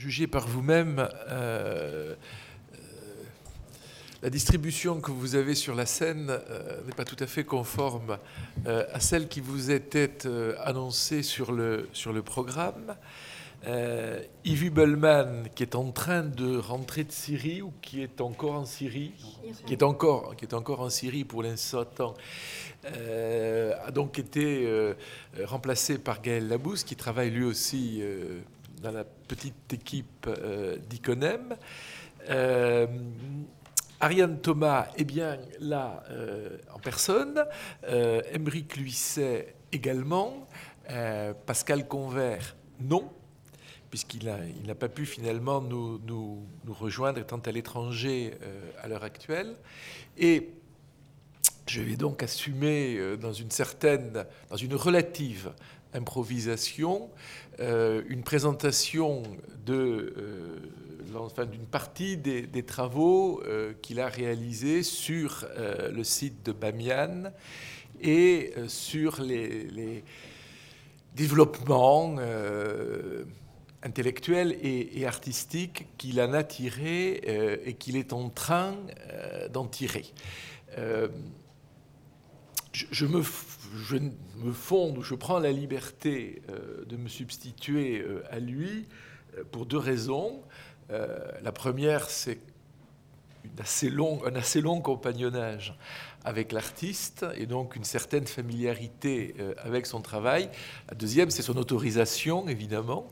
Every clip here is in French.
jugez par vous-même. Euh, la distribution que vous avez sur la scène n'est pas tout à fait conforme à celle qui vous était annoncée sur le, sur le programme. Euh, Yves Bellman, qui est en train de rentrer de Syrie ou qui est encore en Syrie, qui est encore, qui est encore en Syrie pour l'instant, euh, a donc été euh, remplacé par Gaël Labousse, qui travaille lui aussi dans la petite équipe d'Iconem. Ariane Thomas est bien là en personne, Emeric Luisset également, Pascal Convert non puisqu'il n'a pas pu finalement nous, rejoindre étant à l'étranger euh, à l'heure actuelle. Et je vais donc assumer euh, dans une certaine, dans une relative improvisation, euh, une présentation enfin, d'une partie des, travaux qu'il a réalisés sur le site de Bamiyan et sur les, développements intellectuel et, artistique qu'il en a tiré euh, et qu'il est en train euh, d'en tirer. Euh, je, me, je me fonde, je prends la liberté de me substituer à lui pour deux raisons. la première, c'est assez un assez long compagnonnage avec l'artiste et donc une certaine familiarité euh, avec son travail. La deuxième, c'est son autorisation, évidemment,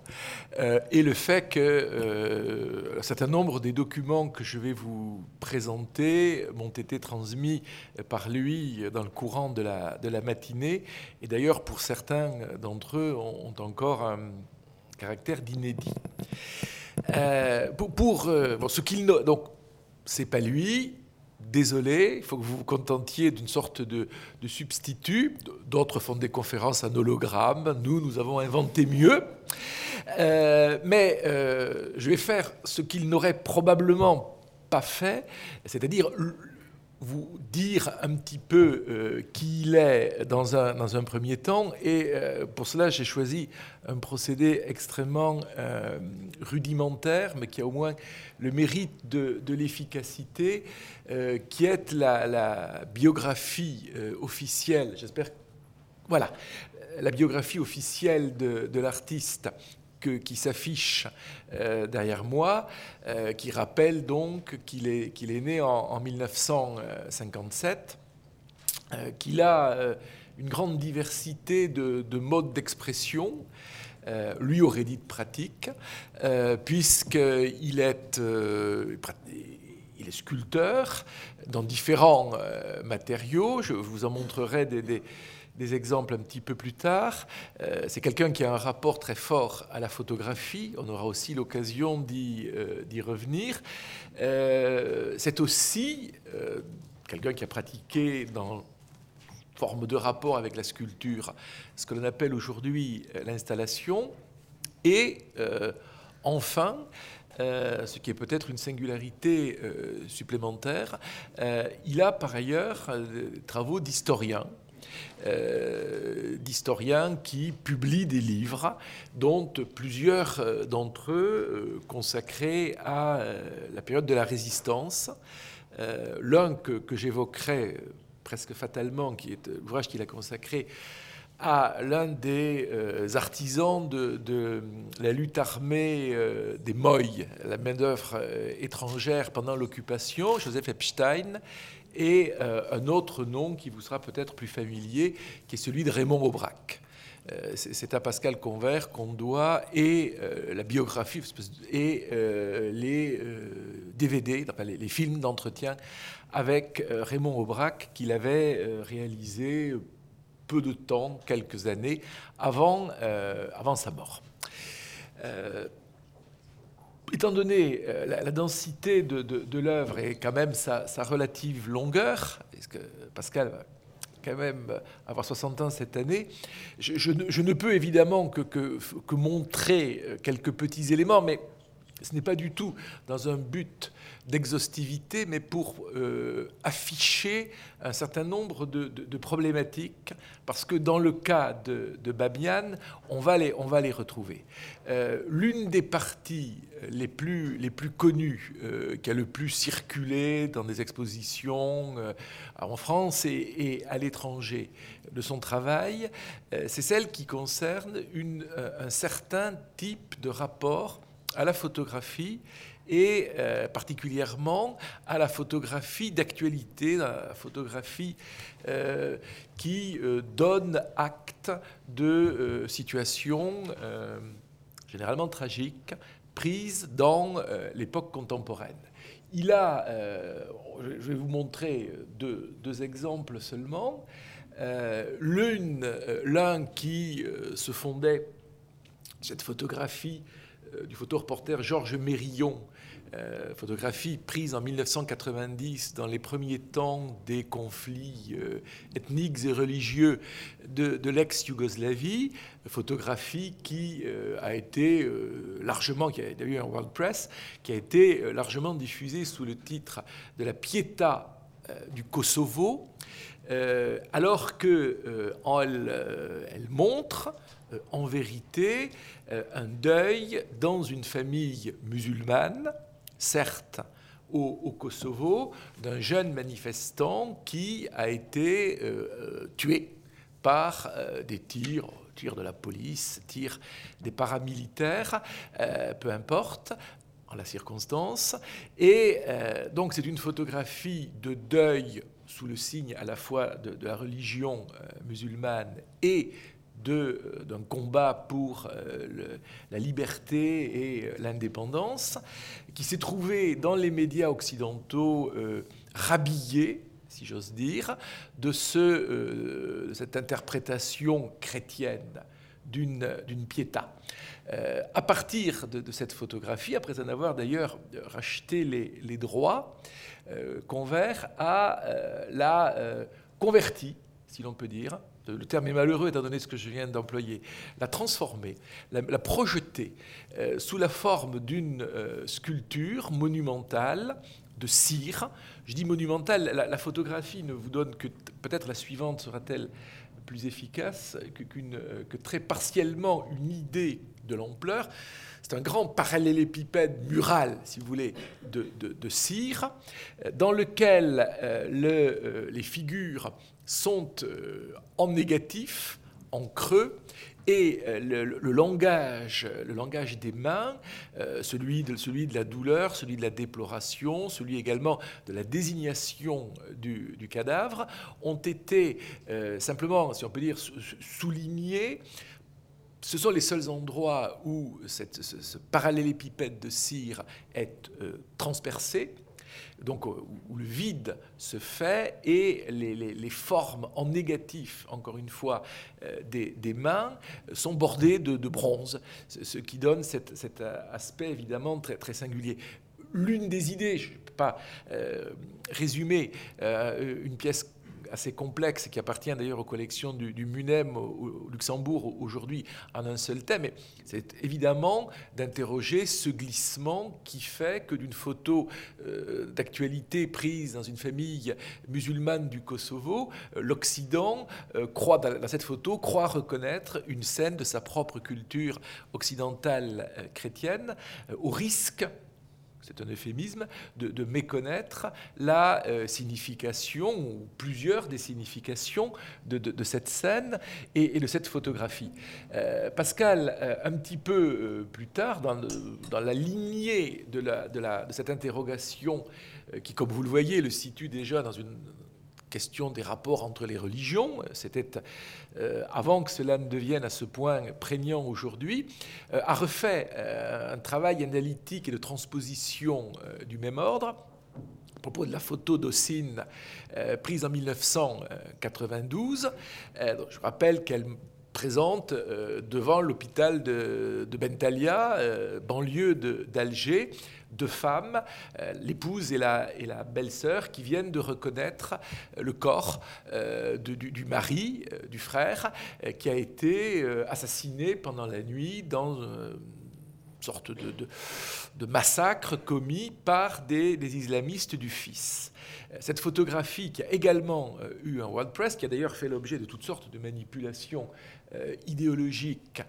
euh, et le fait que euh, un certain nombre des documents que je vais vous présenter m'ont été transmis par lui dans le courant de la, matinée, et d'ailleurs pour certains d'entre eux ont, encore un caractère d'inédit. pour ce qu'il donc c'est pas lui, désolé, il faut que vous vous contentiez d'une sorte de, substitut. D'autres font des conférences en hologramme. Nous, nous avons inventé mieux. Euh, mais euh, je vais faire ce qu'il n'aurait probablement pas fait, c'est-à-dire vous dire un petit peu euh, qui il est dans un, dans un premier temps. Et euh, pour cela, j'ai choisi un procédé extrêmement euh, rudimentaire, mais qui a au moins le mérite de, de l'efficacité, qui est la, la biographie officielle. J'espère. Voilà, la biographie officielle de, de l'artiste qui s'affiche euh, derrière moi, euh, qui rappelle donc qu'il est, né en, 1957, euh, qu'il a une grande diversité de, modes d'expression, lui aurait dit de pratique, puisqu'il est, sculpteur dans différents matériaux. Je vous en montrerai des exemples un petit peu plus tard. Euh, c'est quelqu'un qui a un rapport très fort à la photographie. On aura aussi l'occasion d'y euh, revenir. Euh, c'est aussi quelqu'un qui a pratiqué dans forme de rapport avec la sculpture ce que l'on appelle aujourd'hui l'installation. Et enfin, ce qui est peut-être une singularité supplémentaire, il a par ailleurs des travaux d'historien euh, d'historiens qui publient des livres, dont plusieurs euh, d'entre eux euh, consacrés à la période de la résistance. L'un que, j'évoquerai presque fatalement, qui est l'ouvrage qu'il a consacré à l'un des artisans de, la lutte armée des Moy, la main-d'œuvre étrangère pendant l'occupation, Joseph Epstein, et euh, un autre nom qui vous sera peut-être plus familier, qui est celui de Raymond Aubrac. Euh, c'est à Pascal Convert qu'on doit et euh, la biographie et les DVD, les, films d'entretien avec Raymond Aubrac qu'il avait réalisé peu de temps, quelques années avant, avant sa mort étant donné euh, la, densité de, l'œuvre et quand même sa, relative longueur, parce que Pascal va quand même avoir 60 ans cette année, je, ne, peux évidemment que, que, montrer euh, quelques petits éléments, mais ce n'est pas du tout dans un but d'exhaustivité, mais pour euh, afficher un certain nombre de, problématiques, parce que dans le cas de, de Babian, on va les, on va les retrouver. Euh, l'une des parties les plus, les plus connues, qui a le plus circulé dans des expositions en France et, à l'étranger de son travail, c'est celle qui concerne un certain type de rapport à la photographie et euh, particulièrement à la photographie d'actualité, la photographie euh, qui euh, donne acte de situations généralement tragiques prises dans l'époque contemporaine. Il a, je vais vous montrer deux, deux exemples seulement. L'un qui se fondait, cette photographie du photoreporter Georges Mérillon, euh, photographie prise en 1990 dans les premiers temps des conflits euh, ethniques et religieux de, l'ex-Yougoslavie, photographie qui euh, a été largement, qui a eu un World Press, qui a été largement diffusée sous le titre de la Pietà du Kosovo, alors que montre en vérité un deuil dans une famille musulmane certes, au, Kosovo, d'un jeune manifestant qui a été euh, euh, tué par euh, des tirs, tirs de la police, tirs des paramilitaires, peu importe, en la circonstance. Et donc c'est une photographie de deuil sous le signe à la fois de, de la religion musulmane et euh, d'un combat pour euh, la liberté et euh, l'indépendance, qui s'est trouvé dans les médias occidentaux rhabillé, si j'ose dire, de, ce, cette interprétation chrétienne d'une piéta. à partir de, cette photographie, après en avoir d'ailleurs racheté les, droits, Convert a la converti, si l'on peut dire, le terme est malheureux étant donné ce que je viens d'employer, la transformer, la, projeter euh, sous la forme d'une euh, sculpture monumentale de cire. Je dis monumentale, la, photographie ne vous donne que peut-être la suivante sera-t-elle plus efficace que, euh, que très partiellement une idée de l'ampleur. C'est un grand parallélépipède mural, si vous voulez, de, cire, dans lequel le, les figures sont euh, en négatif, en creux, et euh, le, langage, des mains, euh, celui, de, la douleur, celui de la déploration, celui également de la désignation du, cadavre, ont été simplement, si on peut dire, soulignés. Ce sont les seuls endroits où ce, parallélépipède de cire est transpercé donc euh, où le vide se fait et les, formes en négatif, encore une fois, euh, des, mains sont bordées de, bronze, ce qui donne cet, aspect évidemment très, très singulier. L'une des idées, je ne peux pas euh, résumer une pièce assez complexe qui appartient d'ailleurs aux collections du, MUNEM au, Luxembourg aujourd'hui en un seul thème. C'est évidemment d'interroger ce glissement qui fait que d'une photo euh, d'actualité prise dans une famille musulmane du Kosovo, euh, l'Occident euh, croit, dans cette photo, croit reconnaître une scène de sa propre culture occidentale chrétienne au risque c'est un euphémisme, de, méconnaître la euh, signification, ou plusieurs des significations de, cette scène et, de cette photographie. Euh, Pascal, euh, un petit peu plus tard, dans, la lignée de cette interrogation, qui, comme vous le voyez, le situe déjà dans une question des rapports entre les religions. C'était euh, avant que cela ne devienne à ce point prégnant aujourd'hui, euh, a refait euh, un travail analytique et de transposition du même ordre à propos de la photo d'Ossine prise en 1992. je rappelle qu'elle présente devant l'hôpital de, de Bentalia, banlieue d'Alger, deux femmes, euh, l'épouse et la, et la belle-sœur, qui viennent de reconnaître le corps euh, du, mari, euh, du frère, qui a été assassiné pendant la nuit dans sorte de, de massacres commis par des, islamistes du Fils. Cette photographie qui a également eu un WordPress, qui a d'ailleurs fait l'objet de toutes sortes de manipulations idéologiques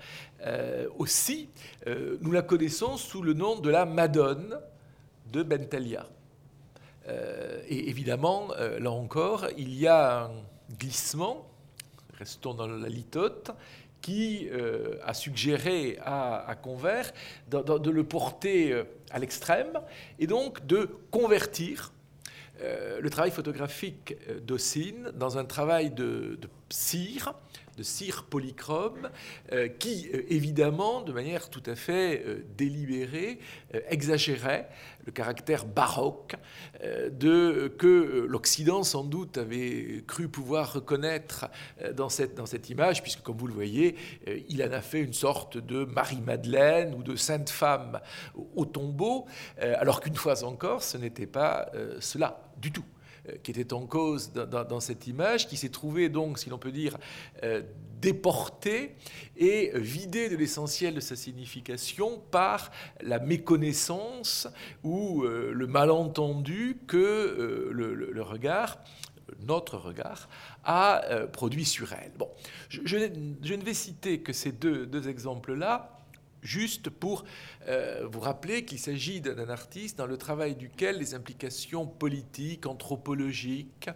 aussi, nous la connaissons sous le nom de la Madone de Bentalia. et évidemment, là encore, il y a un glissement, restons dans la litote, qui euh, a suggéré à, Convert de, le porter euh, à l'extrême et donc de convertir euh, le travail photographique d'Ossine dans un travail de, de cire de cire polychrome, euh, qui, euh, évidemment, de manière tout à fait euh, délibérée, exagérait le caractère baroque de, que l'Occident, sans doute, avait cru pouvoir reconnaître dans cette, dans cette image, puisque, comme vous le voyez, il en a fait une sorte de Marie-Madeleine ou de sainte femme au tombeau, alors qu'une fois encore, ce n'était pas cela du tout. Euh, qui était en cause dans, cette image, qui s'est trouvé donc, si l'on peut dire, euh, déporté et vidé de l'essentiel de sa signification par la méconnaissance ou euh, le malentendu que le, regard notre regard, a produit sur elle. Bon, je, ne vais citer que ces deux exemples-là, juste pour euh, vous rappeler qu'il s'agit d'un artiste dans le travail duquel les implications politiques, anthropologiques,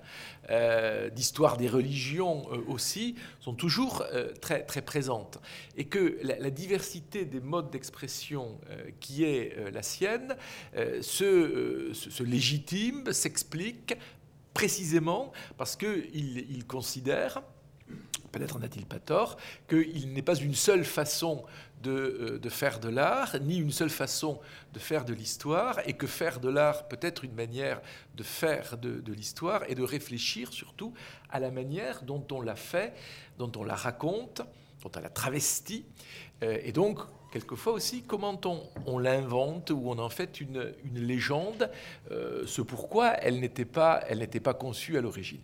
euh, d'histoire des religions euh, aussi, sont toujours très, très présentes. Et que la, diversité des modes d'expression qui est la sienne se, légitime, s'explique précisément parce qu'il il considère peut-être n'a-t-il pas tort, qu'il n'est pas une seule façon euh, de, faire de l'art, ni une seule façon de faire de l'histoire, et que faire de l'art peut être une manière de faire de, l'histoire et de réfléchir surtout à la manière dont on l'a fait, dont on la raconte, dont on la travestit, euh, et donc quelquefois aussi comment on, l'invente ou on en fait une, légende, euh, ce pourquoi elle n'était pas, pas conçue à l'origine.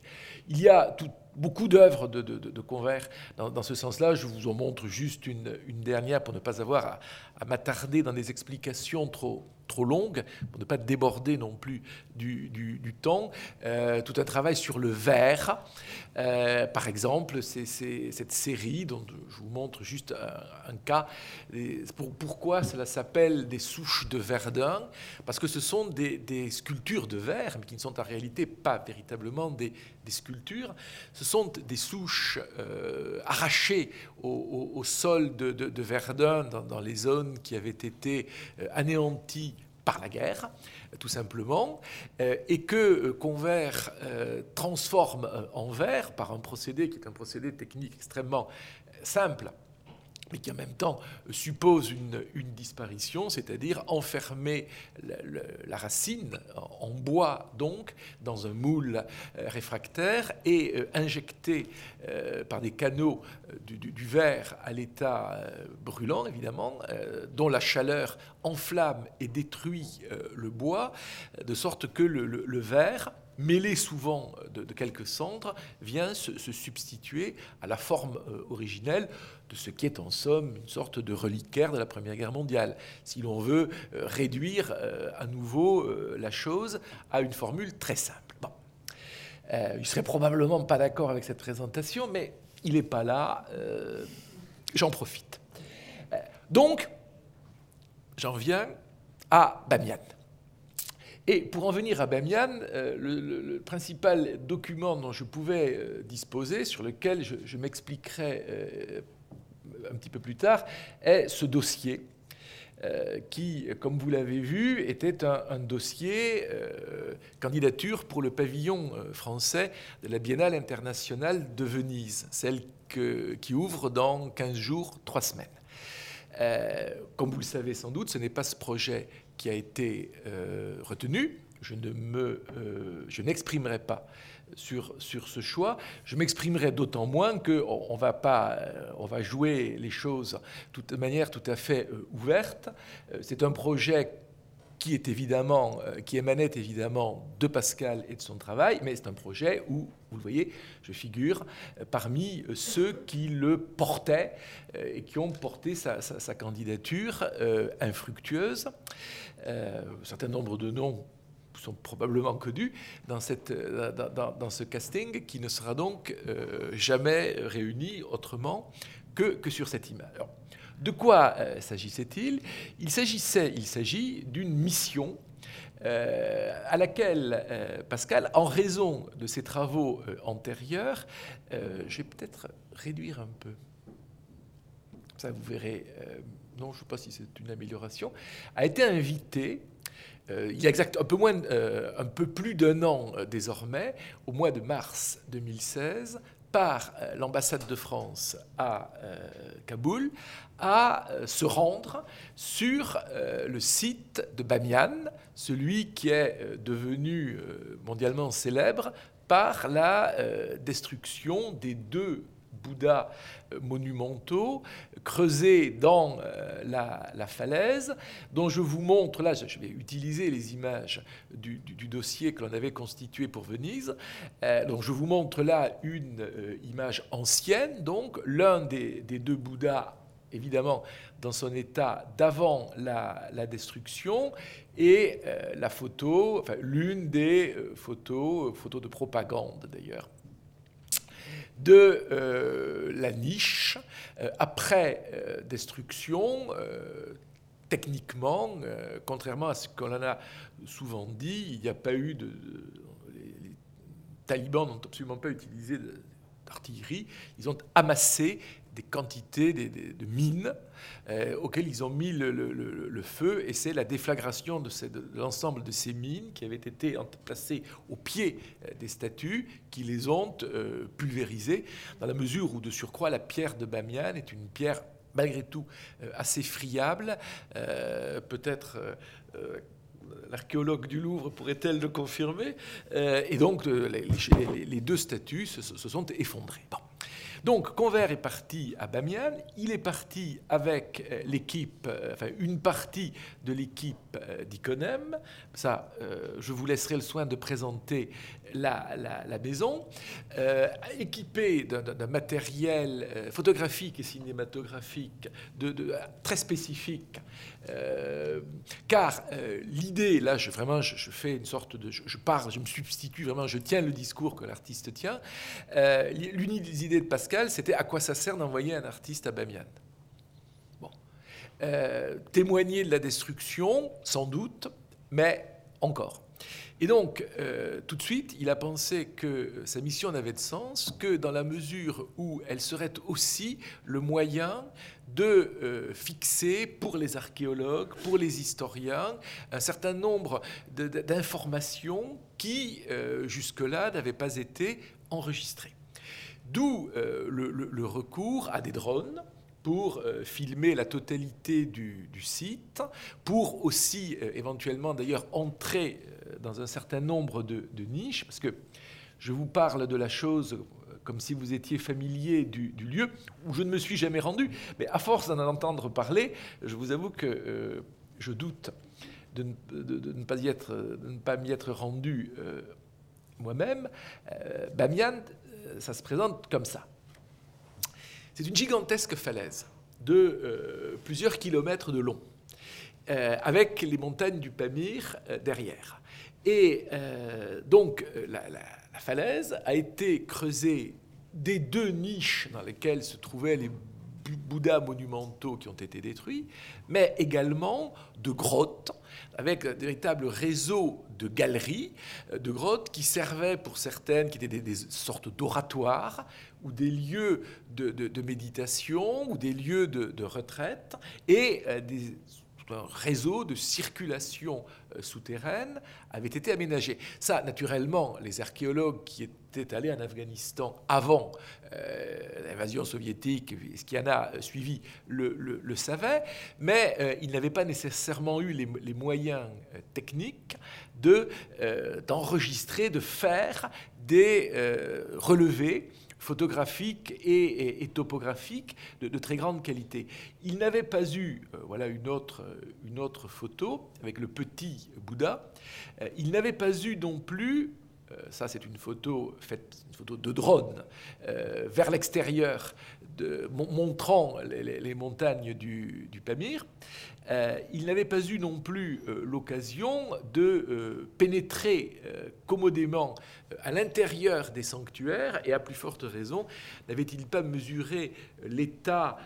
Il y a beaucoup d'œuvres de, de, Convert dans, ce sens-là. Je vous en montre juste une, dernière pour ne pas avoir à m'attarder dans des explications trop, trop longue, pour ne pas déborder non plus du, du, temps. Euh, tout un travail sur le verre, euh, par exemple, c'est cette série dont je vous montre juste un, cas. Pour, pourquoi cela s'appelle des souches de Verdun? Parce que ce sont des, sculptures de verre, mais qui ne sont en réalité pas véritablement des, des sculptures. Ce sont des souches euh, arrachées au, sol de, Verdun, dans, dans, les zones qui avaient été anéanties par la guerre, tout simplement, euh, et que euh, Convert euh, transforme en verre par un procédé qui est un procédé technique extrêmement simple mais qui en même temps suppose une, disparition, c'est-à-dire enfermer la, racine en bois, donc, dans un moule euh, réfractaire et euh, injecter euh, par des canaux du, verre à l'état brûlant, évidemment, dont la chaleur enflamme et détruit le bois, de sorte que le verre mêlé souvent de, quelques cendres, vient se, substituer à la forme euh, originelle de ce qui est en somme une sorte de reliquaire de la Première Guerre mondiale, si l'on veut euh, réduire euh, à nouveau la chose à une formule très simple. Bon. il serait probablement pas d'accord avec cette présentation, mais il n'est pas là, j'en profite. donc, j'en viens à Bamiyan. Et pour en venir à Bamiyan, euh, le, principal document dont je pouvais euh, disposer, sur lequel je, m'expliquerai euh, un petit peu plus tard, est ce dossier. qui, comme vous l'avez vu, était un, dossier candidature pour le pavillon français de la Biennale internationale de Venise, celle qui ouvre dans 15 jours, 3 semaines. comme vous le savez sans doute, ce n'est pas ce projet qui a été euh, retenu. Je ne me, euh, je n'exprimerai pas sur, sur ce choix. Je m'exprimerai d'autant moins qu'on on va pas, euh, on va jouer les choses de manière tout à fait ouverte. C'est un projet qui, est évidemment, qui émanait évidemment de Pascal et de son travail, mais c'est un projet où, vous le voyez, je figure parmi ceux qui le portaient et qui ont porté sa, candidature infructueuse. un certain nombre de noms sont probablement connus dans, ce casting qui ne sera donc jamais réuni autrement que sur cette image. De quoi euh, s'agissait-il? Il s'agissait, il s'agit d'une mission euh, à laquelle euh, Pascal, en raison de ses travaux antérieurs, je vais peut-être réduire un peu. Ça, vous verrez. non, je ne sais pas si c'est une amélioration. A été invité il y a exact, un, peu moins, un peu plus d'un an désormais, au mois de mars 2016, par euh, l'ambassade de France à euh, Kaboul à euh, se rendre sur le site de Bamiyan, celui qui est devenu mondialement célèbre par la destruction des deux Bouddhas monumentaux creusés dans euh, la, falaise, dont je vous montre, là je vais utiliser les images du, dossier que l'on avait constitué pour Venise, euh, donc je vous montre là une euh, image ancienne, donc l'un des, deux Bouddhas évidemment dans son état d'avant la, destruction, et la photo, enfin l'une des photos, photos de propagande d'ailleurs, de euh, la niche euh, après euh, destruction. techniquement, contrairement à ce qu'on en a souvent dit, il n'y a pas eu de. les, talibans n'ont absolument pas utilisé d'artillerie. Ils ont amassé des quantités de, mines euh, auxquelles ils ont mis le, feu, et c'est la déflagration de, l'ensemble de ces mines qui avaient été placées au pied euh, des statues qui les ont euh, pulvérisées, dans la mesure où, de surcroît, la pierre de Bamiyan est une pierre malgré tout assez friable, peut-être l'archéologue du Louvre pourrait-elle le confirmer Et donc, les, deux statues se, sont effondrées. Donc Convert est parti à Bamiyan, il est parti avec euh, l'équipe, euh, enfin une partie de l'équipe euh, d'Iconem, ça je vous laisserai le soin de présenter la, maison, équipée d'un matériel photographique et cinématographique très spécifique, car l'idée, là je, vraiment je, fais une sorte de, je, parle, je me substitue vraiment, je tiens le discours que l'artiste tient, l'une des idées de Pascal c'était à quoi ça sert d'envoyer un artiste à Bamiyan bon. Euh, témoigner de la destruction, sans doute, mais encore. Et donc, euh, tout de suite, il a pensé que sa mission n'avait de sens que dans la mesure où elle serait aussi le moyen de euh, fixer pour les archéologues, pour les historiens, un certain nombre d'informations qui, jusque-là, n'avaient pas été enregistrées. D'où euh, le, recours à des drones pour euh, filmer la totalité du, site, pour aussi euh, éventuellement d'ailleurs entrer dans un certain nombre de, niches, parce que je vous parle de la chose comme si vous étiez familier du, lieu où je ne me suis jamais rendu, mais à force d'en entendre parler, je vous avoue que je doute de ne, pas, y être, de ne pas m'y être rendu moi-même. Bamiyan, ça se présente comme ça. C'est une gigantesque falaise de euh, plusieurs kilomètres de long, euh, avec les montagnes du Pamir euh, derrière. Et donc la, falaise a été creusée des deux niches dans lesquelles se trouvaient les Bouddhas monumentaux qui ont été détruits, mais également de grottes avec un véritable réseau de galeries, euh, de grottes qui servaient pour certaines, qui étaient des, sortes d'oratoires ou des lieux de, méditation ou des lieux de, retraite et euh, des, un réseau de circulation euh, souterraine avait été aménagé. Ça, naturellement, les archéologues qui étaient allés en Afghanistan avant euh, l'invasion soviétique, ce qui en a suivi, le, savaient, mais euh, ils n'avaient pas nécessairement eu les, moyens techniques de, d'enregistrer, de faire des relevés photographiques et, topographiques de, très grande qualité. Il n'avait pas eu, voilà une autre, une autre photo avec le petit Bouddha, il n'avait pas eu non plus ça c'est une photo faite, une photo de drone, vers l'extérieur montrant les, montagnes du, Pamir, euh, il n'avait pas eu non plus euh, l'occasion de euh, pénétrer commodément à l'intérieur des sanctuaires, et à plus forte raison, n'avait-il pas mesuré l'état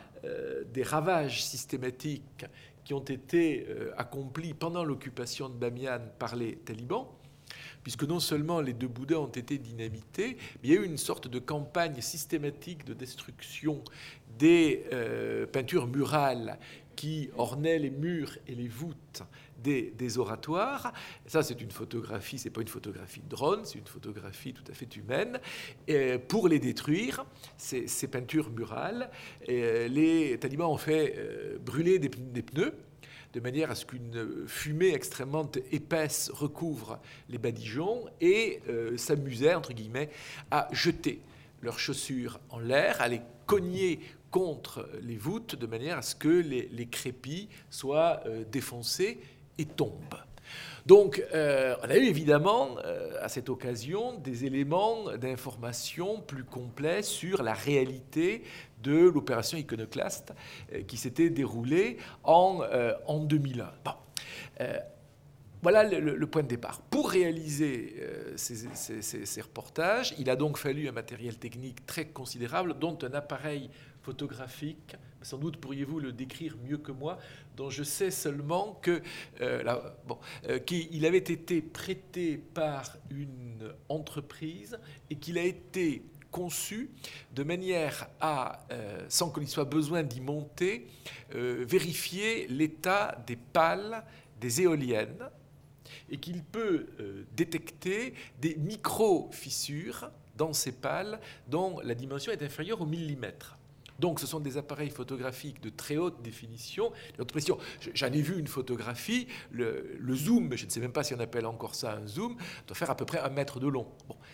des ravages systématiques qui ont été accomplis pendant l'occupation de Bamiyan par les talibans? Puisque non seulement les deux Bouddhas ont été dynamités, mais il y a eu une sorte de campagne systématique de destruction des euh, peintures murales qui ornaient les murs et les voûtes des, oratoires. Ça, c'est une photographie, c'est pas une photographie de drone, c'est une photographie tout à fait humaine. Et pour les détruire, ces, peintures murales, et les talibans ont fait euh, brûler des pneus de manière à ce qu'une fumée extrêmement épaisse recouvre les badigeons et euh, s'amusaient, entre guillemets, à jeter leurs chaussures en l'air, à les cogner contre les voûtes de manière à ce que les, crépis soient euh, défoncés et tombent. Donc, euh, on a eu évidemment à cette occasion des éléments d'information plus complets sur la réalité de l'opération iconoclaste euh, qui s'était déroulée en, euh, en 2001. Euh, voilà le, point de départ. Pour réaliser ces, reportages, il a donc fallu un matériel technique très considérable, dont un appareil photographique, sans doute pourriez-vous le décrire mieux que moi, dont je sais seulement que qu'il avait été prêté par une entreprise et qu'il a été conçu de manière à, euh, sans qu'il soit besoin d'y monter, euh, vérifier l'état des pales des éoliennes et qu'il peut euh, détecter des micro-fissures dans ces pales dont la dimension est inférieure au millimètre. Donc ce sont des appareils photographiques de très haute définition. J'en ai vu une photographie, le, zoom, je ne sais même pas si on appelle encore ça un zoom, doit faire à peu près un mètre de long.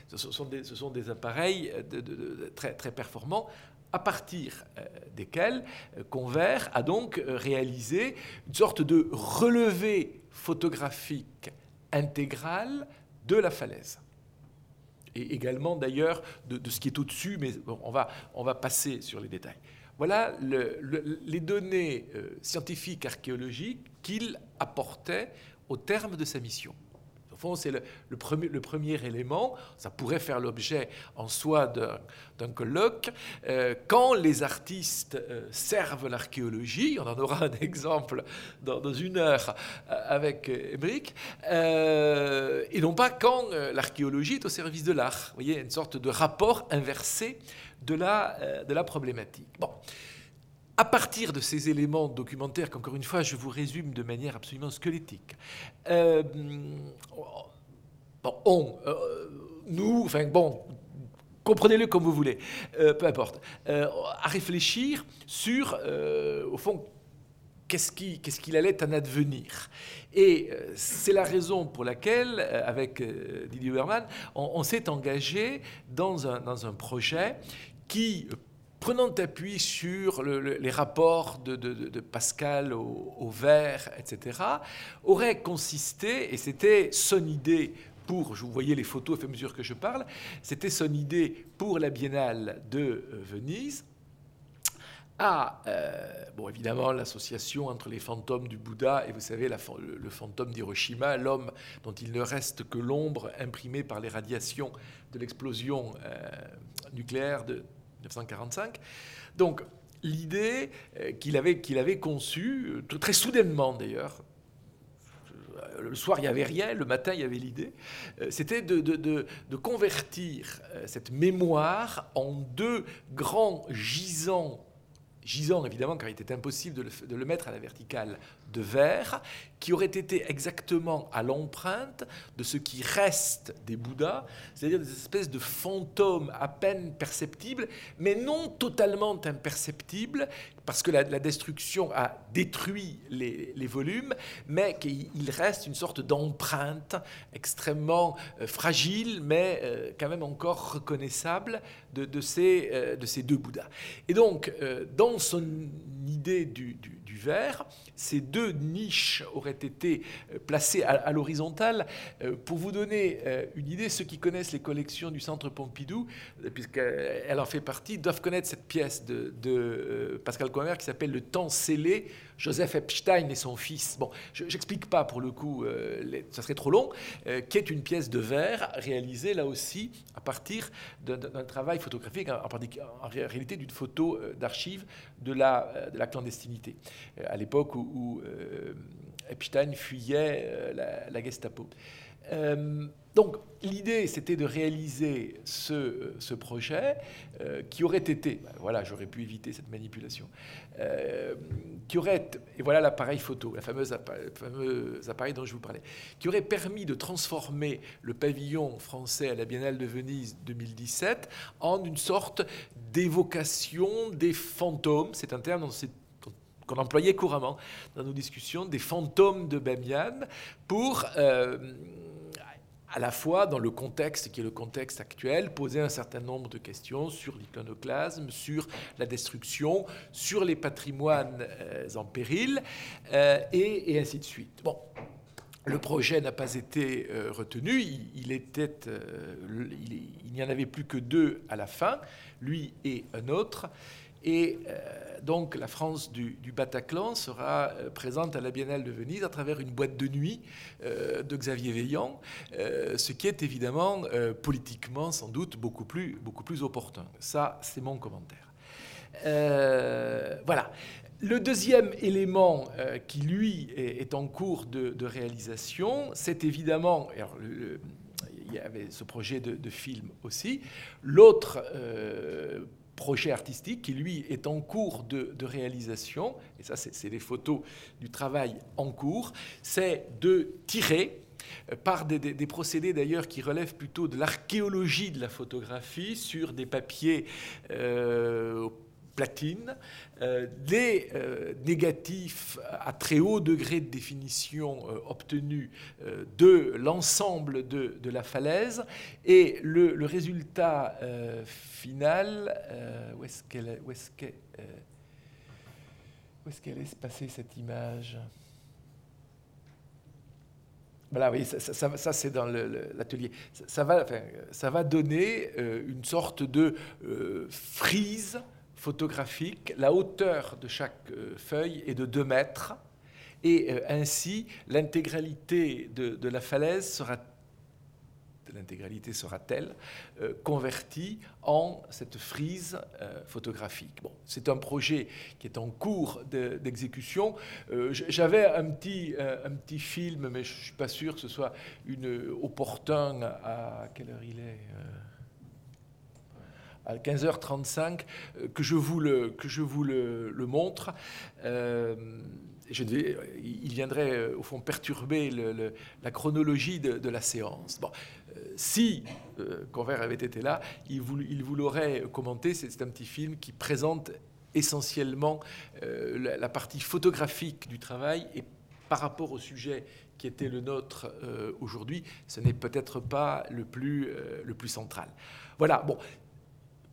Ce, sont des, appareils de, très, très performants à partir euh, desquels euh, Convert a donc euh, réalisé une sorte de relevé photographique intégral de la falaise et également d'ailleurs de, ce qui est au-dessus, mais on, va, on passer sur les détails. Voilà les données euh, scientifiques archéologiques qu'il apportait au terme de sa mission fond, c'est le, premier, élément. Ça pourrait faire l'objet en soi d'un colloque. Euh, quand les artistes euh, servent l'archéologie, on en aura un exemple dans, une heure euh, avec Emmerich, et non pas quand l'archéologie est au service de l'art. Vous voyez, une sorte de rapport inversé de la, de la problématique. Bon. À partir de ces éléments documentaires qu'encore une fois je vous résume de manière absolument squelettique, euh, bon, on, euh, nous, enfin bon, comprenez-le comme vous voulez, euh, peu importe, à réfléchir sur, au fond, qu'est-ce qu'il qu allait en advenir. Et c'est la raison pour laquelle, avec Didier Huberman, on, s'est engagé dans un, dans un projet qui prenant appui sur les rapports de, Pascal au, vert, etc., aurait consisté, et c'était son idée pour, je vous voyez les photos à mesure que je parle, c'était son idée pour la biennale de euh, Venise, à, euh, bon, évidemment, l'association entre les fantômes du Bouddha et, vous savez, le, fantôme d'Hiroshima, l'homme dont il ne reste que l'ombre imprimée par les radiations de l'explosion euh, nucléaire de 1945. Donc l'idée euh, qu'il avait, qu'il conçue, euh, très soudainement d'ailleurs, le soir, il n'y avait rien, le matin, il y avait l'idée, euh, c'était de, de, convertir cette mémoire en deux grands gisants, gisants évidemment, car il était impossible de le, mettre à la verticale de verre qui aurait été exactement à l'empreinte de ce qui reste des Bouddhas, c'est-à-dire des espèces de fantômes à peine perceptibles, mais non totalement imperceptibles, parce que la, destruction a détruit les, volumes, mais qu'il reste une sorte d'empreinte extrêmement euh, fragile, mais euh, quand même encore reconnaissable de, ces, euh, de ces deux Bouddhas. Et donc, dans son idée du, du verre, ces deux niches auraient été euh, placées à, l'horizontale. Euh, pour vous donner euh, une idée, ceux qui connaissent les collections du Centre Pompidou, puisqu'elle en fait partie, doivent connaître cette pièce de, Pascal Comer qui s'appelle Le temps scellé Joseph Epstein et son fils. Bon, je n'explique pas pour le coup, ça serait trop long, qui est une pièce de verre réalisée là aussi à partir d'un travail photographique, en, réalité d'une photo d'archives de la, de la clandestinité, à l'époque où, Epstein fuyait la, Gestapo. Donc l'idée, c'était de réaliser ce, projet euh, qui aurait été, ben voilà, j'aurais pu éviter cette manipulation, euh, qui aurait, et voilà l'appareil photo, la fameuse le fameux appareil dont je vous parlais, qui aurait permis de transformer le pavillon français à la Biennale de Venise 2017 en une sorte d'évocation des fantômes, c'est un terme qu'on employait couramment dans nos discussions, des fantômes de Bamiyan, pour... Euh, à la fois dans le contexte qui est le contexte actuel, poser un certain nombre de questions sur l'iconoclasme, sur la destruction, sur les patrimoines euh, en péril, euh, et, ainsi de suite. Bon, le projet n'a pas été euh, retenu, il, était, il n'y en avait plus que deux à la fin, lui et un autre. Et euh, donc la France du, Bataclan sera euh, présente à la Biennale de Venise à travers une boîte de nuit euh, de Xavier Veillant, ce qui est évidemment politiquement sans doute beaucoup plus, beaucoup plus opportun. Ça, c'est mon commentaire. voilà. Le deuxième élément qui, lui, est, en cours de, réalisation, c'est évidemment... il y avait ce projet de, film aussi. L'autre projet artistique qui, lui, est en cours de, réalisation, et ça, c'est les photos du travail en cours, c'est de tirer euh, par des, procédés d'ailleurs qui relèvent plutôt de l'archéologie de la photographie sur des papiers euh, platine, euh, des euh, négatifs à très haut degré de définition euh, obtenus de l'ensemble de, la falaise, et le, résultat final, où est-ce qu'elle est, où est-ce est, cette image? Voilà, oui, ça, c'est dans l'atelier. Ça, va, ça va donner une sorte de frise photographique, la hauteur de chaque euh, feuille est de 2 mètres, et euh, ainsi l'intégralité de, la falaise sera l'intégralité sera telle euh, convertie en cette frise photographique. C'est un projet qui est en cours d'exécution. J'avais un petit, un petit film, mais je ne suis pas sûr que ce soit une opportun à quelle heure il est à 15h35 euh, que je vous le, que je vous le, montre. Euh, je il viendrait euh, au fond perturber la chronologie de, la séance. Bon, si Convert avait été là, il vous, il vous l'aurait commenté. C'est un petit film qui présente essentiellement la, partie photographique du travail et par rapport au sujet qui était le nôtre aujourd'hui, ce n'est peut-être pas le plus, le plus central. Voilà, bon,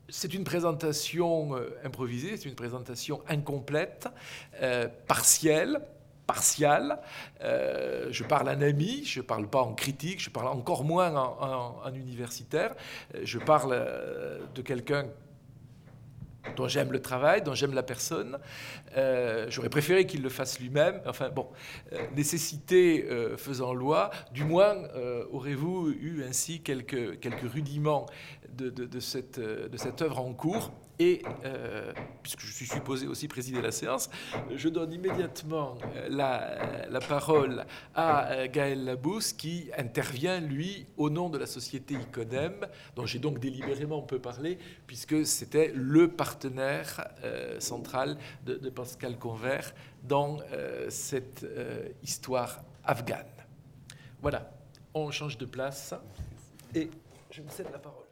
c'est une présentation euh, improvisée, c'est une présentation incomplète, euh, partielle, partiale. Euh, je parle en ami, je ne parle pas en critique, je parle encore moins en universitaire. Je parle de quelqu'un dont j'aime le travail, dont j'aime la personne. Euh, j'aurais préféré qu'il le fasse lui-même. Enfin bon, euh, nécessité euh, faisant loi, du moins aurez-vous eu ainsi quelques, rudiments de cette œuvre en cours Et euh, puisque je suis supposé aussi présider la séance, je donne immédiatement euh, la, parole à euh, Gaël Labousse qui intervient, lui, au nom de la société Iconem, dont j'ai donc délibérément on peut parler, puisque c'était le partenaire central de, Pascal Convert dans cette histoire afghane. Voilà, on change de place et je vous cède la parole.